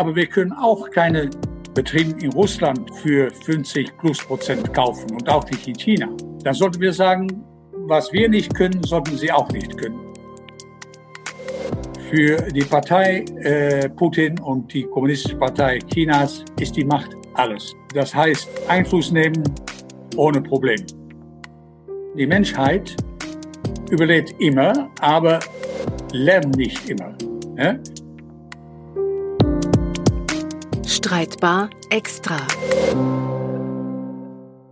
aber wir können auch keine Betriebe in Russland für 50 plus Prozent kaufen und auch nicht in China. Dann sollten wir sagen, was wir nicht können, sollten sie auch nicht können. Für die Partei äh, Putin und die Kommunistische Partei Chinas ist die Macht alles. Das heißt, Einfluss nehmen ohne Problem. Die Menschheit überlebt immer, aber lernt nicht immer. Ja? Streitbar extra.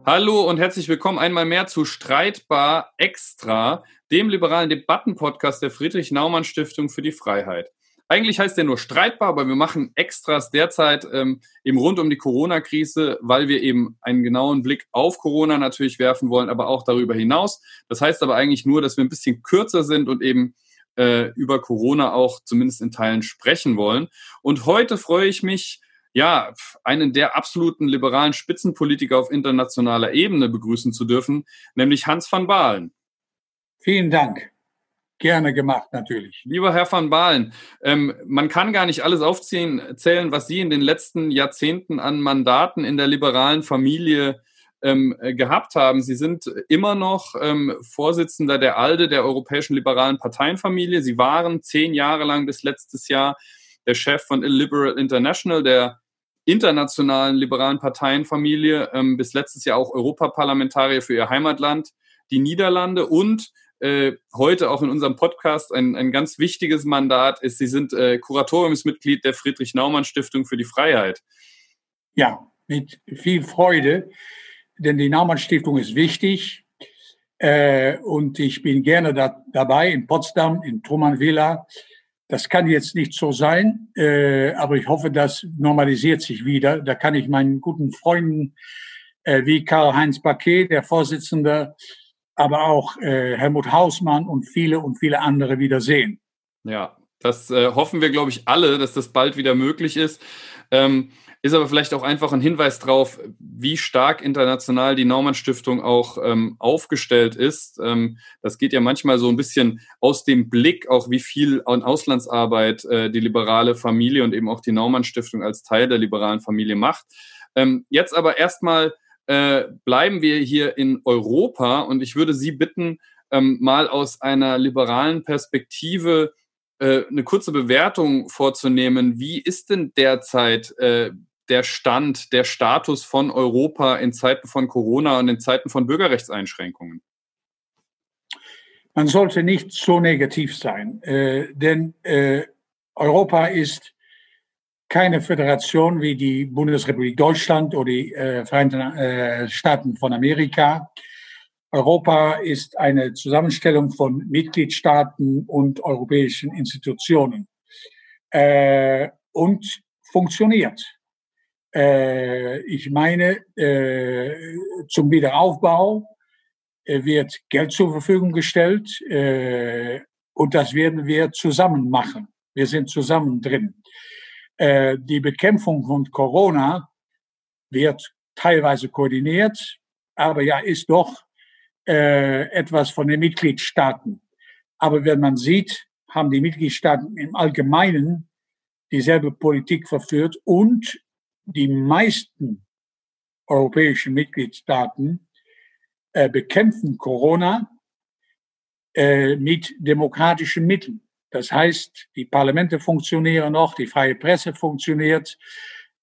Hallo und herzlich willkommen einmal mehr zu Streitbar Extra, dem liberalen Debattenpodcast der Friedrich-Naumann-Stiftung für die Freiheit. Eigentlich heißt der nur streitbar, aber wir machen Extras derzeit ähm, eben rund um die Corona-Krise, weil wir eben einen genauen Blick auf Corona natürlich werfen wollen, aber auch darüber hinaus. Das heißt aber eigentlich nur, dass wir ein bisschen kürzer sind und eben äh, über Corona auch zumindest in Teilen sprechen wollen. Und heute freue ich mich, ja, einen der absoluten liberalen Spitzenpolitiker auf internationaler Ebene begrüßen zu dürfen, nämlich Hans van Baalen. Vielen Dank. Gerne gemacht, natürlich. Lieber Herr van Baalen, ähm, man kann gar nicht alles aufzählen, zählen, was Sie in den letzten Jahrzehnten an Mandaten in der liberalen Familie ähm, gehabt haben. Sie sind immer noch ähm, Vorsitzender der ALDE, der Europäischen Liberalen Parteienfamilie. Sie waren zehn Jahre lang bis letztes Jahr der Chef von Illiberal International, der internationalen liberalen Parteienfamilie, ähm, bis letztes Jahr auch Europaparlamentarier für ihr Heimatland, die Niederlande und äh, heute auch in unserem Podcast ein, ein ganz wichtiges Mandat ist. Sie sind äh, Kuratoriumsmitglied der Friedrich-Naumann-Stiftung für die Freiheit. Ja, mit viel Freude, denn die Naumann-Stiftung ist wichtig. Äh, und ich bin gerne da, dabei in Potsdam, in Truman Villa. Das kann jetzt nicht so sein, äh, aber ich hoffe, das normalisiert sich wieder. Da kann ich meinen guten Freunden äh, wie Karl-Heinz Paquet, der Vorsitzende, aber auch äh, Helmut Hausmann und viele und viele andere wiedersehen. Ja, das äh, hoffen wir, glaube ich, alle, dass das bald wieder möglich ist. Ähm, ist aber vielleicht auch einfach ein Hinweis darauf, wie stark international die Naumann Stiftung auch ähm, aufgestellt ist. Ähm, das geht ja manchmal so ein bisschen aus dem Blick, auch wie viel an Auslandsarbeit äh, die liberale Familie und eben auch die Naumann Stiftung als Teil der liberalen Familie macht. Ähm, jetzt aber erstmal äh, bleiben wir hier in Europa und ich würde Sie bitten, ähm, mal aus einer liberalen Perspektive äh, eine kurze Bewertung vorzunehmen. Wie ist denn derzeit äh, der Stand, der Status von Europa in Zeiten von Corona und in Zeiten von Bürgerrechtseinschränkungen? Man sollte nicht so negativ sein, äh, denn äh, Europa ist keine Föderation wie die Bundesrepublik Deutschland oder die äh, Vereinigten äh, Staaten von Amerika. Europa ist eine Zusammenstellung von Mitgliedstaaten und europäischen Institutionen äh, und funktioniert. Äh, ich meine, äh, zum Wiederaufbau äh, wird Geld zur Verfügung gestellt äh, und das werden wir zusammen machen. Wir sind zusammen drin. Äh, die Bekämpfung von Corona wird teilweise koordiniert, aber ja, ist doch äh, etwas von den Mitgliedstaaten. Aber wenn man sieht, haben die Mitgliedstaaten im Allgemeinen dieselbe Politik verführt und die meisten europäischen Mitgliedstaaten äh, bekämpfen Corona äh, mit demokratischen Mitteln. Das heißt, die Parlamente funktionieren noch, die freie Presse funktioniert.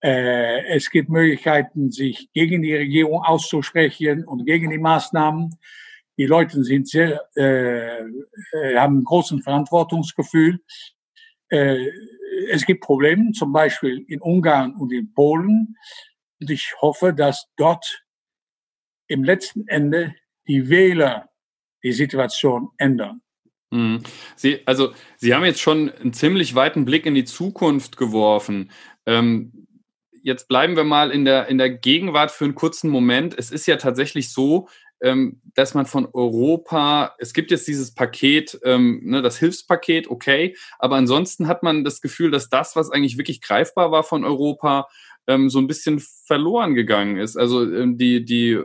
Äh, es gibt Möglichkeiten, sich gegen die Regierung auszusprechen und gegen die Maßnahmen. Die Leute sind sehr, äh, äh haben einen großen Verantwortungsgefühl. Äh, es gibt Probleme, zum Beispiel in Ungarn und in Polen. Und ich hoffe, dass dort im letzten Ende die Wähler die Situation ändern. Mhm. Sie, also, Sie haben jetzt schon einen ziemlich weiten Blick in die Zukunft geworfen. Ähm, jetzt bleiben wir mal in der, in der Gegenwart für einen kurzen Moment. Es ist ja tatsächlich so, ähm, dass man von Europa, es gibt jetzt dieses Paket, ähm, ne, das Hilfspaket, okay, aber ansonsten hat man das Gefühl, dass das, was eigentlich wirklich greifbar war von Europa, ähm, so ein bisschen verloren gegangen ist. Also ähm, die, die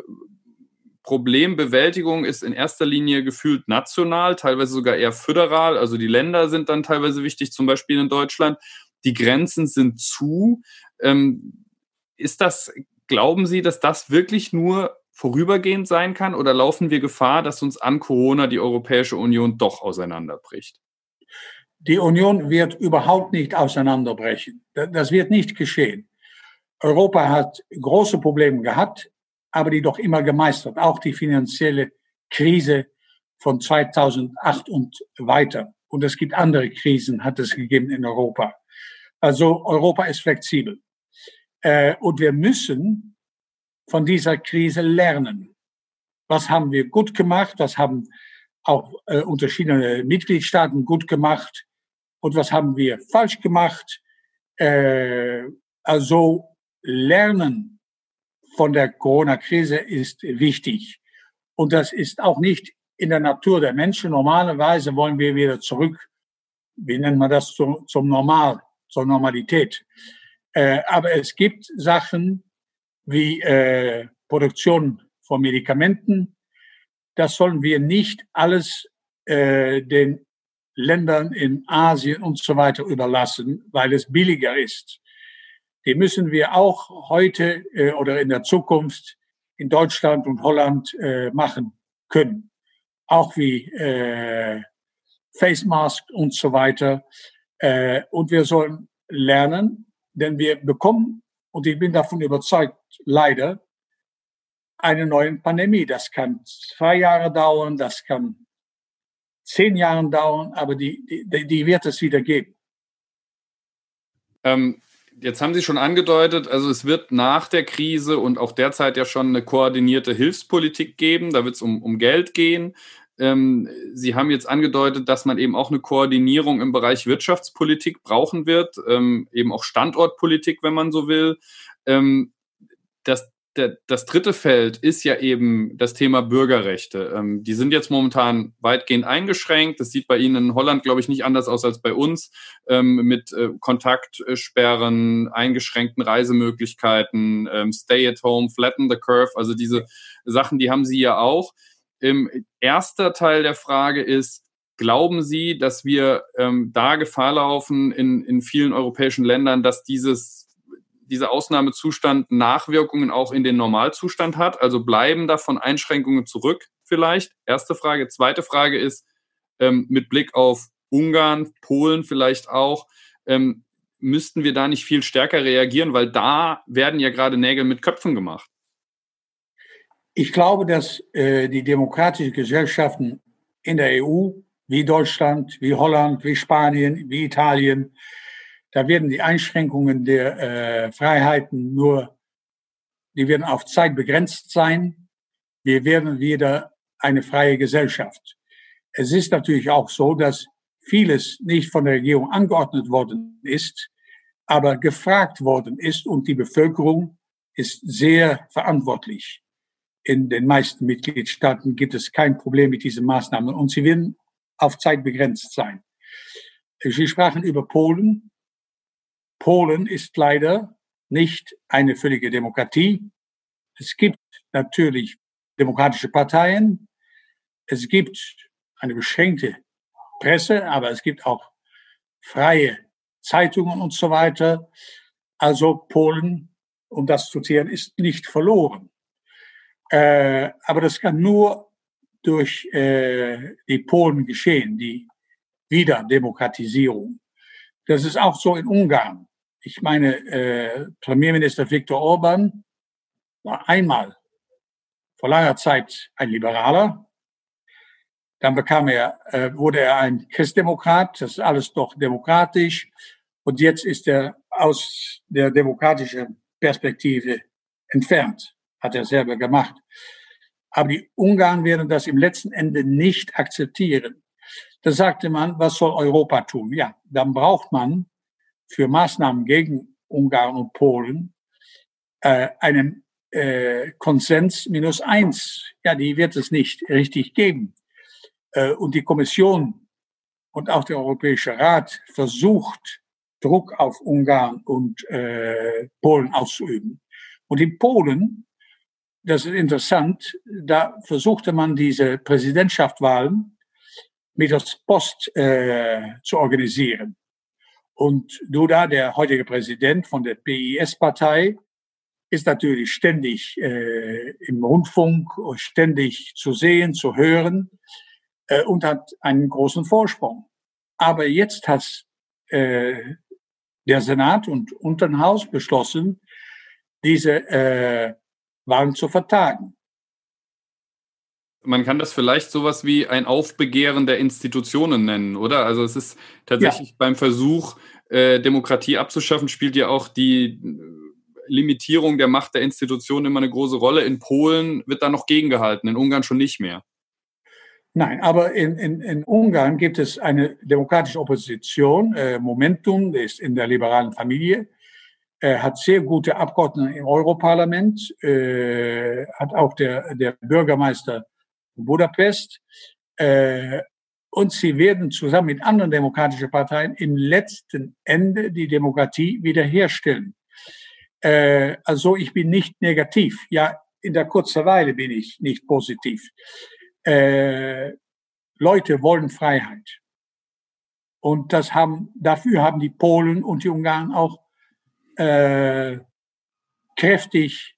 Problembewältigung ist in erster Linie gefühlt national, teilweise sogar eher föderal. Also die Länder sind dann teilweise wichtig, zum Beispiel in Deutschland. die Grenzen sind zu. Ähm, ist das, glauben Sie, dass das wirklich nur vorübergehend sein kann oder laufen wir Gefahr, dass uns an Corona die Europäische Union doch auseinanderbricht? Die Union wird überhaupt nicht auseinanderbrechen. Das wird nicht geschehen. Europa hat große Probleme gehabt, aber die doch immer gemeistert. Auch die finanzielle Krise von 2008 und weiter. Und es gibt andere Krisen, hat es gegeben in Europa. Also Europa ist flexibel. Äh, und wir müssen von dieser Krise lernen. Was haben wir gut gemacht? Was haben auch äh, unterschiedliche Mitgliedstaaten gut gemacht? Und was haben wir falsch gemacht? Äh, also lernen von der Corona-Krise ist wichtig. Und das ist auch nicht in der Natur der Menschen. Normalerweise wollen wir wieder zurück, wie nennt man das, zum, zum Normal, zur Normalität. Äh, aber es gibt Sachen wie äh, Produktion von Medikamenten. Das sollen wir nicht alles äh, den Ländern in Asien und so weiter überlassen, weil es billiger ist. Die müssen wir auch heute äh, oder in der Zukunft in Deutschland und Holland äh, machen können. Auch wie äh, Face Mask und so weiter. Äh, und wir sollen lernen, denn wir bekommen, und ich bin davon überzeugt, leider, eine neue Pandemie. Das kann zwei Jahre dauern, das kann zehn Jahre dauern, aber die, die, die wird es wieder geben. Ähm, jetzt haben Sie schon angedeutet, also es wird nach der Krise und auch derzeit ja schon eine koordinierte Hilfspolitik geben. Da wird es um, um Geld gehen. Ähm, Sie haben jetzt angedeutet, dass man eben auch eine Koordinierung im Bereich Wirtschaftspolitik brauchen wird, ähm, eben auch Standortpolitik, wenn man so will. Ähm, das, der, das dritte Feld ist ja eben das Thema Bürgerrechte. Ähm, die sind jetzt momentan weitgehend eingeschränkt. Das sieht bei Ihnen in Holland, glaube ich, nicht anders aus als bei uns, ähm, mit äh, Kontaktsperren, eingeschränkten Reisemöglichkeiten, ähm, Stay at Home, Flatten the Curve. Also diese Sachen, die haben Sie ja auch. Im erster Teil der Frage ist, glauben Sie, dass wir ähm, da Gefahr laufen in, in vielen europäischen Ländern, dass dieses dieser Ausnahmezustand Nachwirkungen auch in den Normalzustand hat? Also bleiben davon Einschränkungen zurück vielleicht? Erste Frage. Zweite Frage ist ähm, mit Blick auf Ungarn, Polen vielleicht auch, ähm, müssten wir da nicht viel stärker reagieren, weil da werden ja gerade Nägel mit Köpfen gemacht. Ich glaube, dass äh, die demokratischen Gesellschaften in der EU, wie Deutschland, wie Holland, wie Spanien, wie Italien, da werden die Einschränkungen der äh, Freiheiten nur, die werden auf Zeit begrenzt sein. Wir werden wieder eine freie Gesellschaft. Es ist natürlich auch so, dass vieles nicht von der Regierung angeordnet worden ist, aber gefragt worden ist und die Bevölkerung ist sehr verantwortlich. In den meisten Mitgliedstaaten gibt es kein Problem mit diesen Maßnahmen und sie werden auf Zeit begrenzt sein. Sie sprachen über Polen. Polen ist leider nicht eine völlige Demokratie. Es gibt natürlich demokratische Parteien. Es gibt eine beschränkte Presse, aber es gibt auch freie Zeitungen und so weiter. Also Polen, um das zu zählen, ist nicht verloren. Äh, aber das kann nur durch äh, die Polen geschehen, die Wiederdemokratisierung. Das ist auch so in Ungarn. Ich meine, äh, Premierminister Viktor Orban war einmal vor langer Zeit ein Liberaler. Dann bekam er, äh, wurde er ein Christdemokrat. Das ist alles doch demokratisch. Und jetzt ist er aus der demokratischen Perspektive entfernt. Hat er selber gemacht. Aber die Ungarn werden das im letzten Ende nicht akzeptieren. Da sagte man, was soll Europa tun? Ja, dann braucht man für Maßnahmen gegen Ungarn und Polen äh, einen äh, Konsens minus eins. Ja, die wird es nicht richtig geben. Äh, und die Kommission und auch der Europäische Rat versucht, Druck auf Ungarn und äh, Polen auszuüben. Und in Polen, das ist interessant, da versuchte man diese Präsidentschaftswahlen mit der Post äh, zu organisieren. Und Duda, der heutige Präsident von der PIS-Partei, ist natürlich ständig äh, im Rundfunk, ständig zu sehen, zu hören äh, und hat einen großen Vorsprung. Aber jetzt hat äh, der Senat und Unterhaus beschlossen, diese äh, Wahlen zu vertagen. Man kann das vielleicht sowas wie ein Aufbegehren der Institutionen nennen, oder? Also es ist tatsächlich ja. beim Versuch, äh, Demokratie abzuschaffen, spielt ja auch die Limitierung der Macht der Institutionen immer eine große Rolle. In Polen wird da noch gegengehalten, in Ungarn schon nicht mehr. Nein, aber in, in, in Ungarn gibt es eine demokratische Opposition. Äh, Momentum ist in der liberalen Familie, äh, hat sehr gute Abgeordnete im Europaparlament, äh, hat auch der, der Bürgermeister Budapest. Äh, und sie werden zusammen mit anderen demokratischen Parteien im letzten Ende die Demokratie wiederherstellen. Äh, also ich bin nicht negativ. Ja, in der kurzen Weile bin ich nicht positiv. Äh, Leute wollen Freiheit. Und das haben, dafür haben die Polen und die Ungarn auch äh, kräftig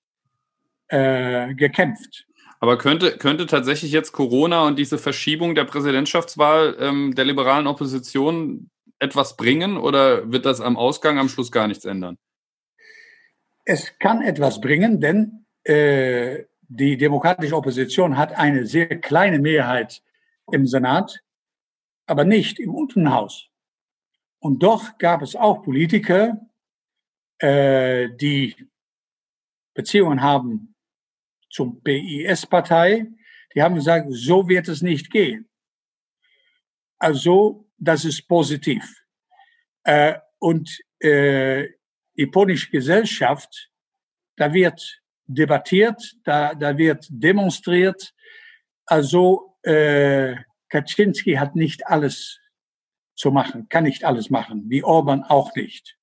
äh, gekämpft. Aber könnte, könnte tatsächlich jetzt Corona und diese Verschiebung der Präsidentschaftswahl ähm, der liberalen Opposition etwas bringen oder wird das am Ausgang am Schluss gar nichts ändern? Es kann etwas bringen, denn äh, die demokratische Opposition hat eine sehr kleine Mehrheit im Senat, aber nicht im Unterhaus. Und doch gab es auch Politiker, äh, die Beziehungen haben zum PIS-Partei, die haben gesagt, so wird es nicht gehen. Also, das ist positiv. Äh, und äh, die polnische Gesellschaft, da wird debattiert, da, da wird demonstriert. Also äh, Kaczynski hat nicht alles zu machen, kann nicht alles machen, wie Orban auch nicht.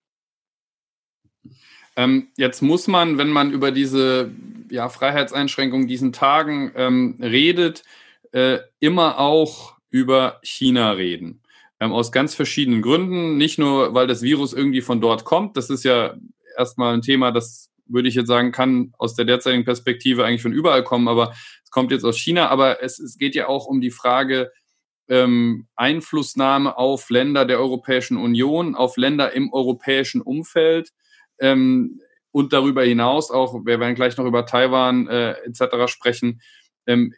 Ähm, jetzt muss man, wenn man über diese ja, Freiheitseinschränkungen diesen Tagen ähm, redet, äh, immer auch über China reden. Ähm, aus ganz verschiedenen Gründen. Nicht nur, weil das Virus irgendwie von dort kommt. Das ist ja erstmal ein Thema, das würde ich jetzt sagen, kann aus der derzeitigen Perspektive eigentlich von überall kommen, aber es kommt jetzt aus China. Aber es, es geht ja auch um die Frage, ähm, Einflussnahme auf Länder der Europäischen Union, auf Länder im europäischen Umfeld ähm, und darüber hinaus auch, wir werden gleich noch über Taiwan äh, etc. sprechen. Ähm,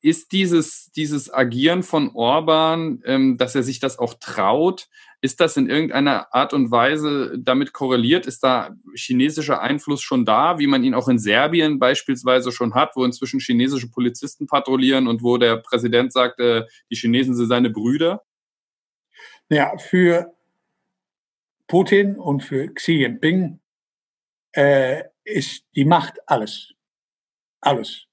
ist dieses, dieses Agieren von Orban, ähm, dass er sich das auch traut, ist das in irgendeiner Art und Weise damit korreliert? Ist da chinesischer Einfluss schon da, wie man ihn auch in Serbien beispielsweise schon hat, wo inzwischen chinesische Polizisten patrouillieren und wo der Präsident sagt, äh, die Chinesen sind seine Brüder? Ja, für Putin und für Xi Jinping äh, ist die Macht alles. Alles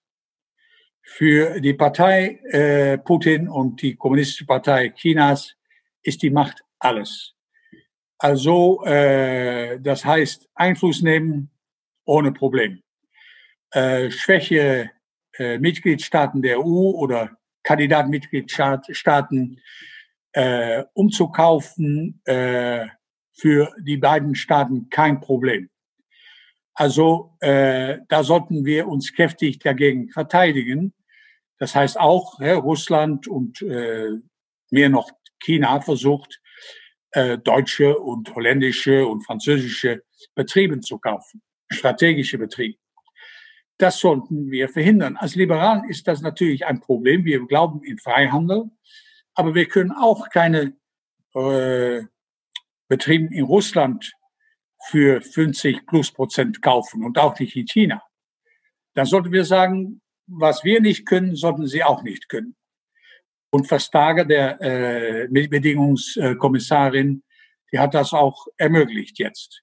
für die Partei äh, Putin und die Kommunistische Partei Chinas ist die Macht alles. Also äh, das heißt Einfluss nehmen ohne Problem. Äh, Schwäche äh, Mitgliedstaaten der EU oder Kandidatmitgliedstaaten äh, umzukaufen, äh, für die beiden Staaten kein Problem. Also äh, da sollten wir uns kräftig dagegen verteidigen. Das heißt auch, ja, Russland und äh, mehr noch China versucht, äh, deutsche und holländische und französische Betriebe zu kaufen, strategische Betriebe. Das sollten wir verhindern. Als Liberalen ist das natürlich ein Problem. Wir glauben in Freihandel, aber wir können auch keine äh, Betriebe in Russland für 50 plus Prozent kaufen und auch nicht in China. Dann sollten wir sagen, was wir nicht können, sollten sie auch nicht können. Und Verstager, der äh, Bedingungskommissarin, die hat das auch ermöglicht jetzt.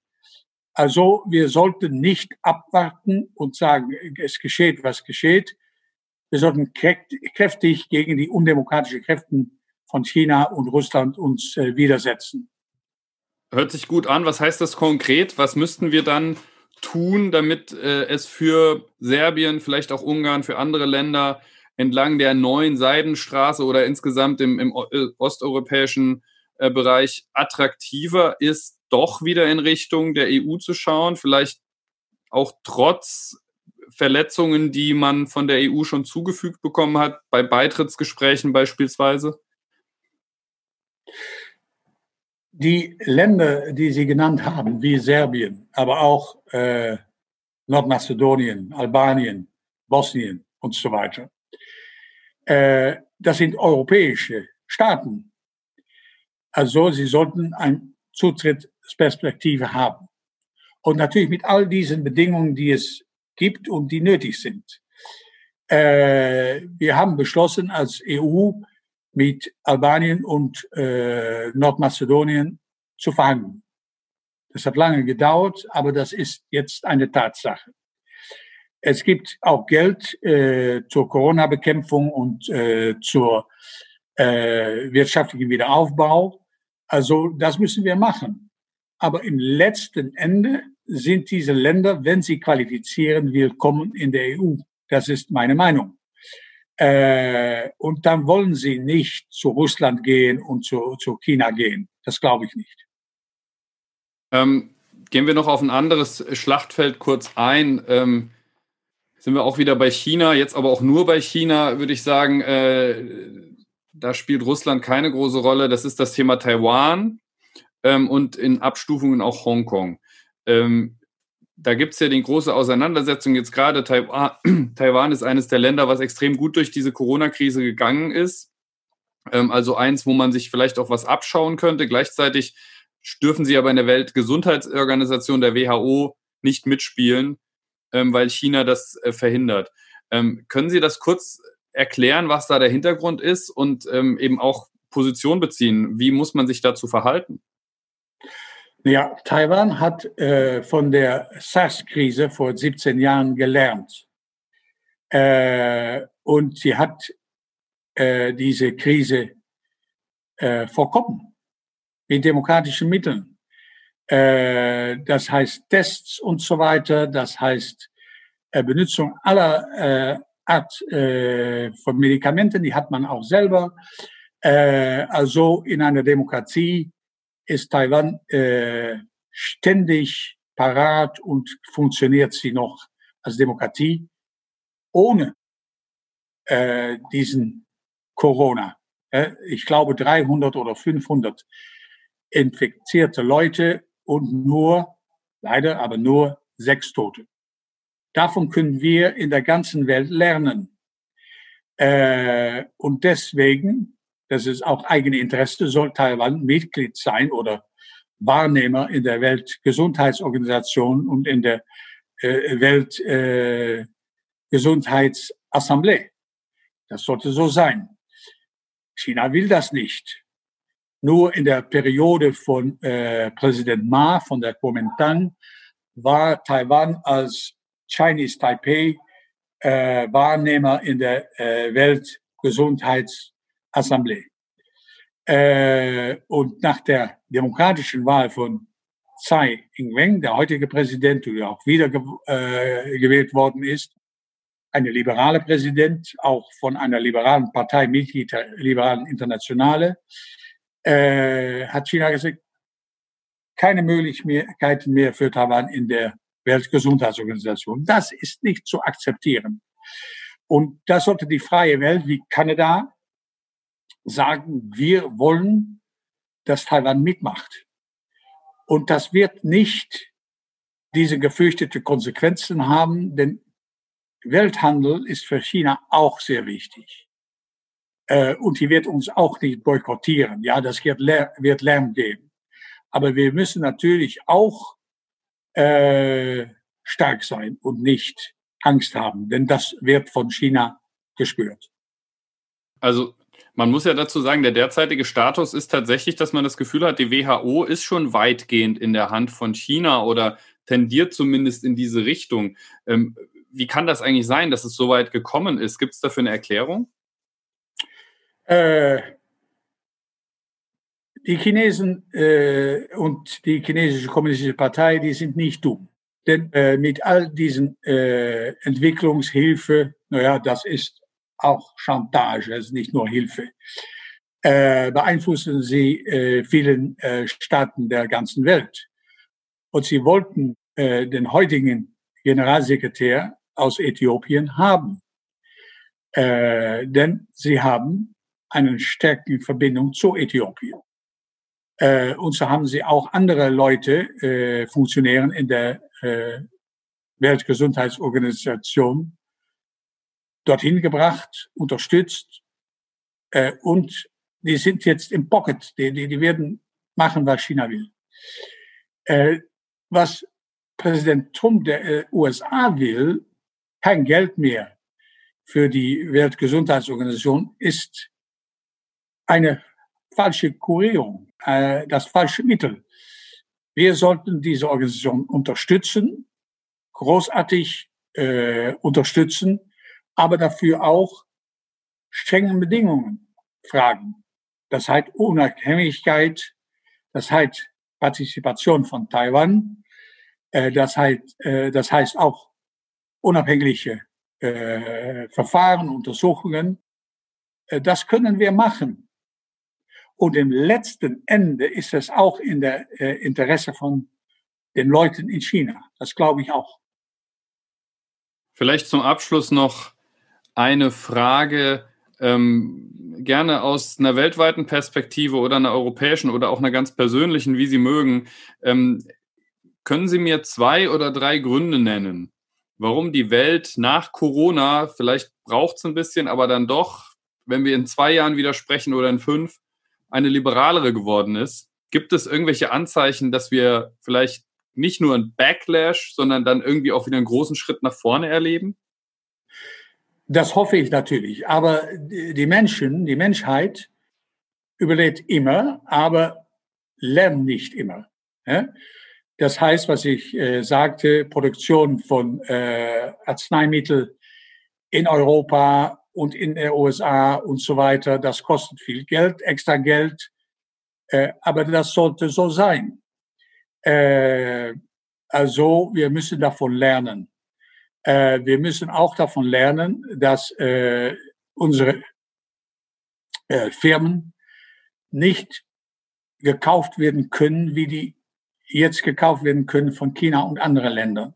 Also wir sollten nicht abwarten und sagen, es geschieht, was geschieht. Wir sollten kräftig gegen die undemokratischen Kräften von China und Russland uns äh, widersetzen. Hört sich gut an. Was heißt das konkret? Was müssten wir dann tun, damit äh, es für Serbien, vielleicht auch Ungarn, für andere Länder entlang der neuen Seidenstraße oder insgesamt im, im äh, osteuropäischen äh, Bereich attraktiver ist, doch wieder in Richtung der EU zu schauen, vielleicht auch trotz Verletzungen, die man von der EU schon zugefügt bekommen hat, bei Beitrittsgesprächen beispielsweise? Die Länder, die Sie genannt haben, wie Serbien, aber auch äh, Nordmazedonien, Albanien, Bosnien und so weiter, äh, das sind europäische Staaten. Also sie sollten eine Zutrittsperspektive haben. Und natürlich mit all diesen Bedingungen, die es gibt und die nötig sind. Äh, wir haben beschlossen als EU mit Albanien und äh, Nordmazedonien zu verhandeln. Das hat lange gedauert, aber das ist jetzt eine Tatsache. Es gibt auch Geld äh, zur Corona-Bekämpfung und äh, zur äh, wirtschaftlichen Wiederaufbau. Also das müssen wir machen. Aber im letzten Ende sind diese Länder, wenn sie qualifizieren, willkommen in der EU. Das ist meine Meinung. Äh, und dann wollen sie nicht zu Russland gehen und zu, zu China gehen. Das glaube ich nicht. Ähm, gehen wir noch auf ein anderes Schlachtfeld kurz ein. Ähm, sind wir auch wieder bei China, jetzt aber auch nur bei China, würde ich sagen. Äh, da spielt Russland keine große Rolle. Das ist das Thema Taiwan ähm, und in Abstufungen auch Hongkong. Ähm, da gibt es ja die große Auseinandersetzung jetzt gerade. Taiwan, ist eines der Länder, was extrem gut durch diese Corona-Krise gegangen ist. Ähm, also eins, wo man sich vielleicht auch was abschauen könnte. Gleichzeitig dürfen sie aber in der Weltgesundheitsorganisation der WHO nicht mitspielen, ähm, weil China das äh, verhindert. Ähm, können Sie das kurz erklären, was da der Hintergrund ist und eben auch Position beziehen? Wie muss man sich dazu verhalten? Ja, Taiwan hat äh, von der SARS-Krise vor 17 Jahren gelernt. Äh, und sie hat äh, diese Krise äh, vorkommen mit demokratischen Mitteln. Äh, das heißt Tests und so weiter, das heißt äh, Benutzung aller äh, Art äh, von Medikamenten, die hat man auch selber. Äh, also in einer Demokratie ist Taiwan äh, ständig parat und funktioniert sie noch als Demokratie ohne äh, diesen Corona. Äh, ich glaube 300 oder 500 infizierte Leute und nur, leider, aber nur sechs Tote. Davon können wir in der ganzen Welt lernen. Äh, und deswegen das ist auch eigene Interesse, soll Taiwan Mitglied sein oder Wahrnehmer in der Weltgesundheitsorganisation und in der äh, Weltgesundheitsassemblée. Äh, das sollte so sein. China will das nicht. Nur in der Periode von äh, Präsident Ma von der Kuomintang war Taiwan als Chinese Taipei äh, Wahrnehmer in der äh, Weltgesundheits Assemblée. Äh, und nach der demokratischen Wahl von Tsai Ing-wen, der heutige Präsident, der auch wieder äh, gewählt worden ist, eine liberale Präsident, auch von einer liberalen Partei, Mitglied der liberalen Internationale, äh, hat China gesagt, keine Möglichkeiten mehr für Taiwan in der Weltgesundheitsorganisation. Das ist nicht zu akzeptieren. Und das sollte die freie Welt wie Kanada, sagen, wir wollen, dass Taiwan mitmacht. Und das wird nicht diese gefürchtete Konsequenzen haben, denn Welthandel ist für China auch sehr wichtig. Äh, und die wird uns auch nicht boykottieren. Ja, das wird, Lärm geben. Aber wir müssen natürlich auch äh, stark sein und nicht Angst haben, denn das wird von China gespürt. Also man muss ja dazu sagen, der derzeitige Status ist tatsächlich, dass man das Gefühl hat, die WHO ist schon weitgehend in der Hand von China oder tendiert zumindest in diese Richtung. Ähm, wie kann das eigentlich sein, dass es so weit gekommen ist? Gibt es dafür eine Erklärung? Äh, die Chinesen äh, und die chinesische kommunistische Partei, die sind nicht dumm. Denn äh, mit all diesen äh, Entwicklungshilfe, naja, das ist auch Chantage, ist nicht nur Hilfe. äh, beeinflussen sie äh, vielen äh, Staaten der ganzen Welt. Und sie wollten äh, den heutigen Generalsekretär aus Äthiopien haben. Äh, denn sie haben eine stärkere Verbindung zu Äthiopien. Äh, und so haben sie auch andere Leute, äh, Funktionären in der äh, Weltgesundheitsorganisation dorthin gebracht, unterstützt äh, und die sind jetzt im Pocket. Die, die, die werden machen, was China will. Äh, was Präsident Trump der äh, USA will, kein Geld mehr für die Weltgesundheitsorganisation, ist eine falsche Kurierung, äh, das falsche Mittel. Wir sollten diese Organisation unterstützen, großartig äh, unterstützen, aber dafür auch strengen Bedingungen fragen. Das heißt Unabhängigkeit, das heißt Partizipation von Taiwan, äh, das, heißt, äh, das heißt auch unabhängige äh, Verfahren, Untersuchungen. Das können wir machen. Und im letzten Ende ist es auch in der Interesse von den Leuten in China. Das glaube ich auch. Vielleicht zum Abschluss noch eine Frage, ähm, gerne aus einer weltweiten Perspektive oder einer europäischen oder auch einer ganz persönlichen, wie Sie mögen. Ähm, können Sie mir zwei oder drei Gründe nennen, warum die Welt nach Corona, vielleicht braucht es ein bisschen, aber dann doch, wenn wir in zwei Jahren wieder sprechen oder in fünf, eine liberalere geworden ist? Gibt es irgendwelche Anzeichen, dass wir vielleicht nicht nur ein Backlash, sondern dann irgendwie auch wieder einen großen Schritt nach vorne erleben? Das hoffe ich natürlich. Aber die Menschen, die Menschheit überlebt immer, aber lernt nicht immer. Das heißt, was ich äh, sagte, Produktion von äh, Arzneimittel in Europa und in den USA und so weiter, das kostet viel Geld, extra Geld. Äh, aber das sollte so sein. Äh, also wir müssen davon lernen. Äh, wir müssen auch davon lernen, dass äh, unsere äh, Firmen nicht gekauft werden können, wie die jetzt gekauft werden können von China und anderen Ländern.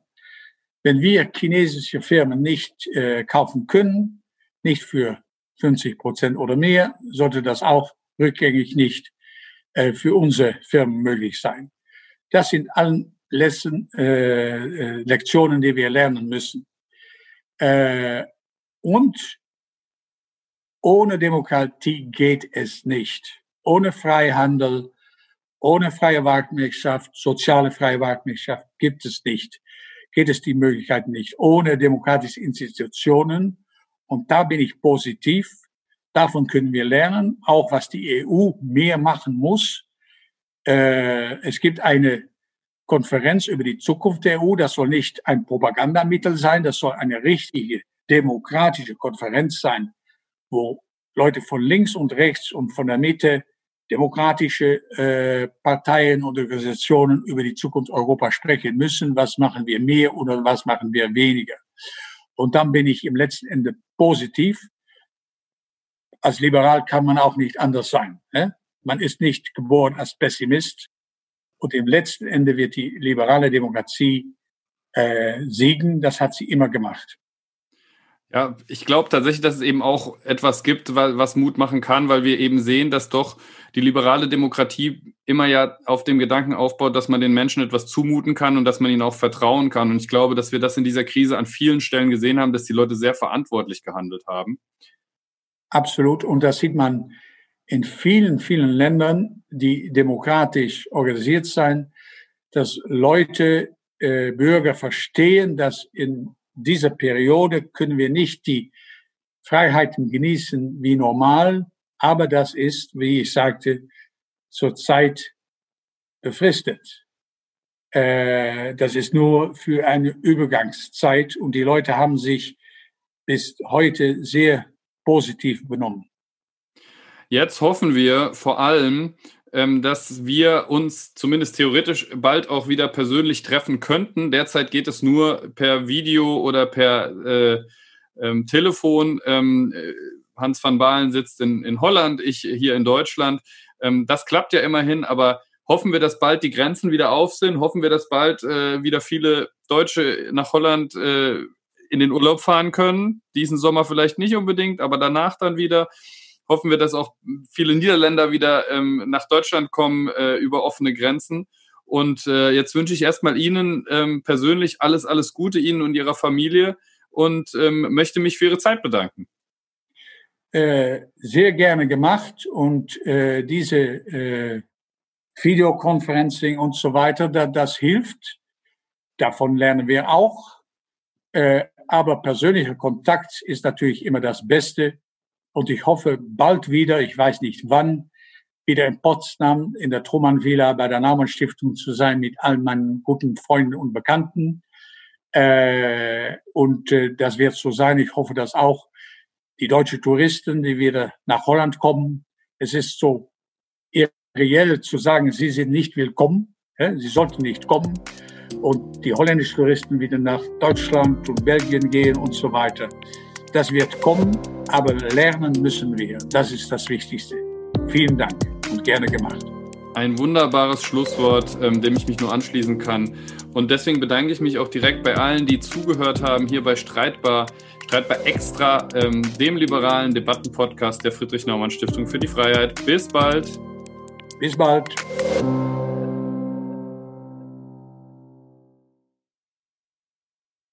Wenn wir chinesische Firmen nicht äh, kaufen können, nicht für 50 Prozent oder mehr, sollte das auch rückgängig nicht äh, für unsere Firmen möglich sein. Das sind allen Lesson, äh, äh, Lektionen, die wir lernen müssen. Äh, und ohne Demokratie geht es nicht. Ohne Freihandel, ohne freie Marktwirtschaft, soziale freie Marktwirtschaft gibt es nicht. Geht es die Möglichkeit nicht. Ohne demokratische Institutionen. Und da bin ich positiv. Davon können wir lernen, auch was die EU mehr machen muss. Äh, es gibt eine Konferenz über die Zukunft der EU. Das soll nicht ein Propagandamittel sein, das soll eine richtige demokratische Konferenz sein, wo Leute von links und rechts und von der Mitte demokratische äh, Parteien und Organisationen über die Zukunft Europas sprechen müssen. Was machen wir mehr oder was machen wir weniger? Und dann bin ich im letzten Ende positiv. Als Liberal kann man auch nicht anders sein. Ne? Man ist nicht geboren als Pessimist. Und im letzten Ende wird die liberale Demokratie äh, siegen. Das hat sie immer gemacht. Ja, ich glaube tatsächlich, dass es eben auch etwas gibt, was Mut machen kann, weil wir eben sehen, dass doch die liberale Demokratie immer ja auf dem Gedanken aufbaut, dass man den Menschen etwas zumuten kann und dass man ihnen auch vertrauen kann. Und ich glaube, dass wir das in dieser Krise an vielen Stellen gesehen haben, dass die Leute sehr verantwortlich gehandelt haben. Absolut. Und das sieht man in vielen, vielen Ländern, die demokratisch organisiert sind, dass Leute, äh, Bürger verstehen, dass in dieser Periode können wir nicht die Freiheiten genießen wie normal, aber das ist, wie ich sagte, zurzeit befristet. Äh, das ist nur für eine Übergangszeit und die Leute haben sich bis heute sehr positiv benommen. Jetzt hoffen wir vor allem, ähm, dass wir uns zumindest theoretisch bald auch wieder persönlich treffen könnten. Derzeit geht es nur per Video oder per äh, ähm, Telefon. Ähm, äh, Hans van Baalen sitzt in, in Holland, ich hier in Deutschland. Ähm, das klappt ja immerhin, aber hoffen wir, dass bald die Grenzen wieder auf sind, hoffen wir, dass bald äh, wieder viele Deutsche nach Holland äh, in den Urlaub fahren können. Diesen Sommer vielleicht nicht unbedingt, aber danach dann wieder. Hoffen wir, dass auch viele Niederländer wieder ähm, nach Deutschland kommen äh, über offene Grenzen. Und äh, jetzt wünsche ich erstmal Ihnen ähm, persönlich alles, alles Gute Ihnen und Ihrer Familie und ähm, möchte mich für Ihre Zeit bedanken. Äh, sehr gerne gemacht und äh, diese äh, Videoconferencing und so weiter, da, das hilft. Davon lernen wir auch. Äh, aber persönlicher Kontakt ist natürlich immer das Beste. Und ich hoffe bald wieder, ich weiß nicht wann, wieder in Potsdam in der Truman Villa bei der Naumann Stiftung zu sein mit all meinen guten Freunden und Bekannten. Äh, und äh, das wird so sein. Ich hoffe, dass auch die deutschen Touristen, die wieder nach Holland kommen, es ist so reell zu sagen, sie sind nicht willkommen, ja, sie sollten nicht kommen und die holländischen Touristen wieder nach Deutschland und Belgien gehen und so weiter. Das wird kommen, aber lernen müssen wir. Das ist das Wichtigste. Vielen Dank und gerne gemacht. Ein wunderbares Schlusswort, ähm, dem ich mich nur anschließen kann. Und deswegen bedanke ich mich auch direkt bei allen, die zugehört haben, hier bei Streitbar, Streitbar Extra, ähm, dem liberalen Debattenpodcast der Friedrich-Naumann-Stiftung für die Freiheit. Bis bald. Bis bald.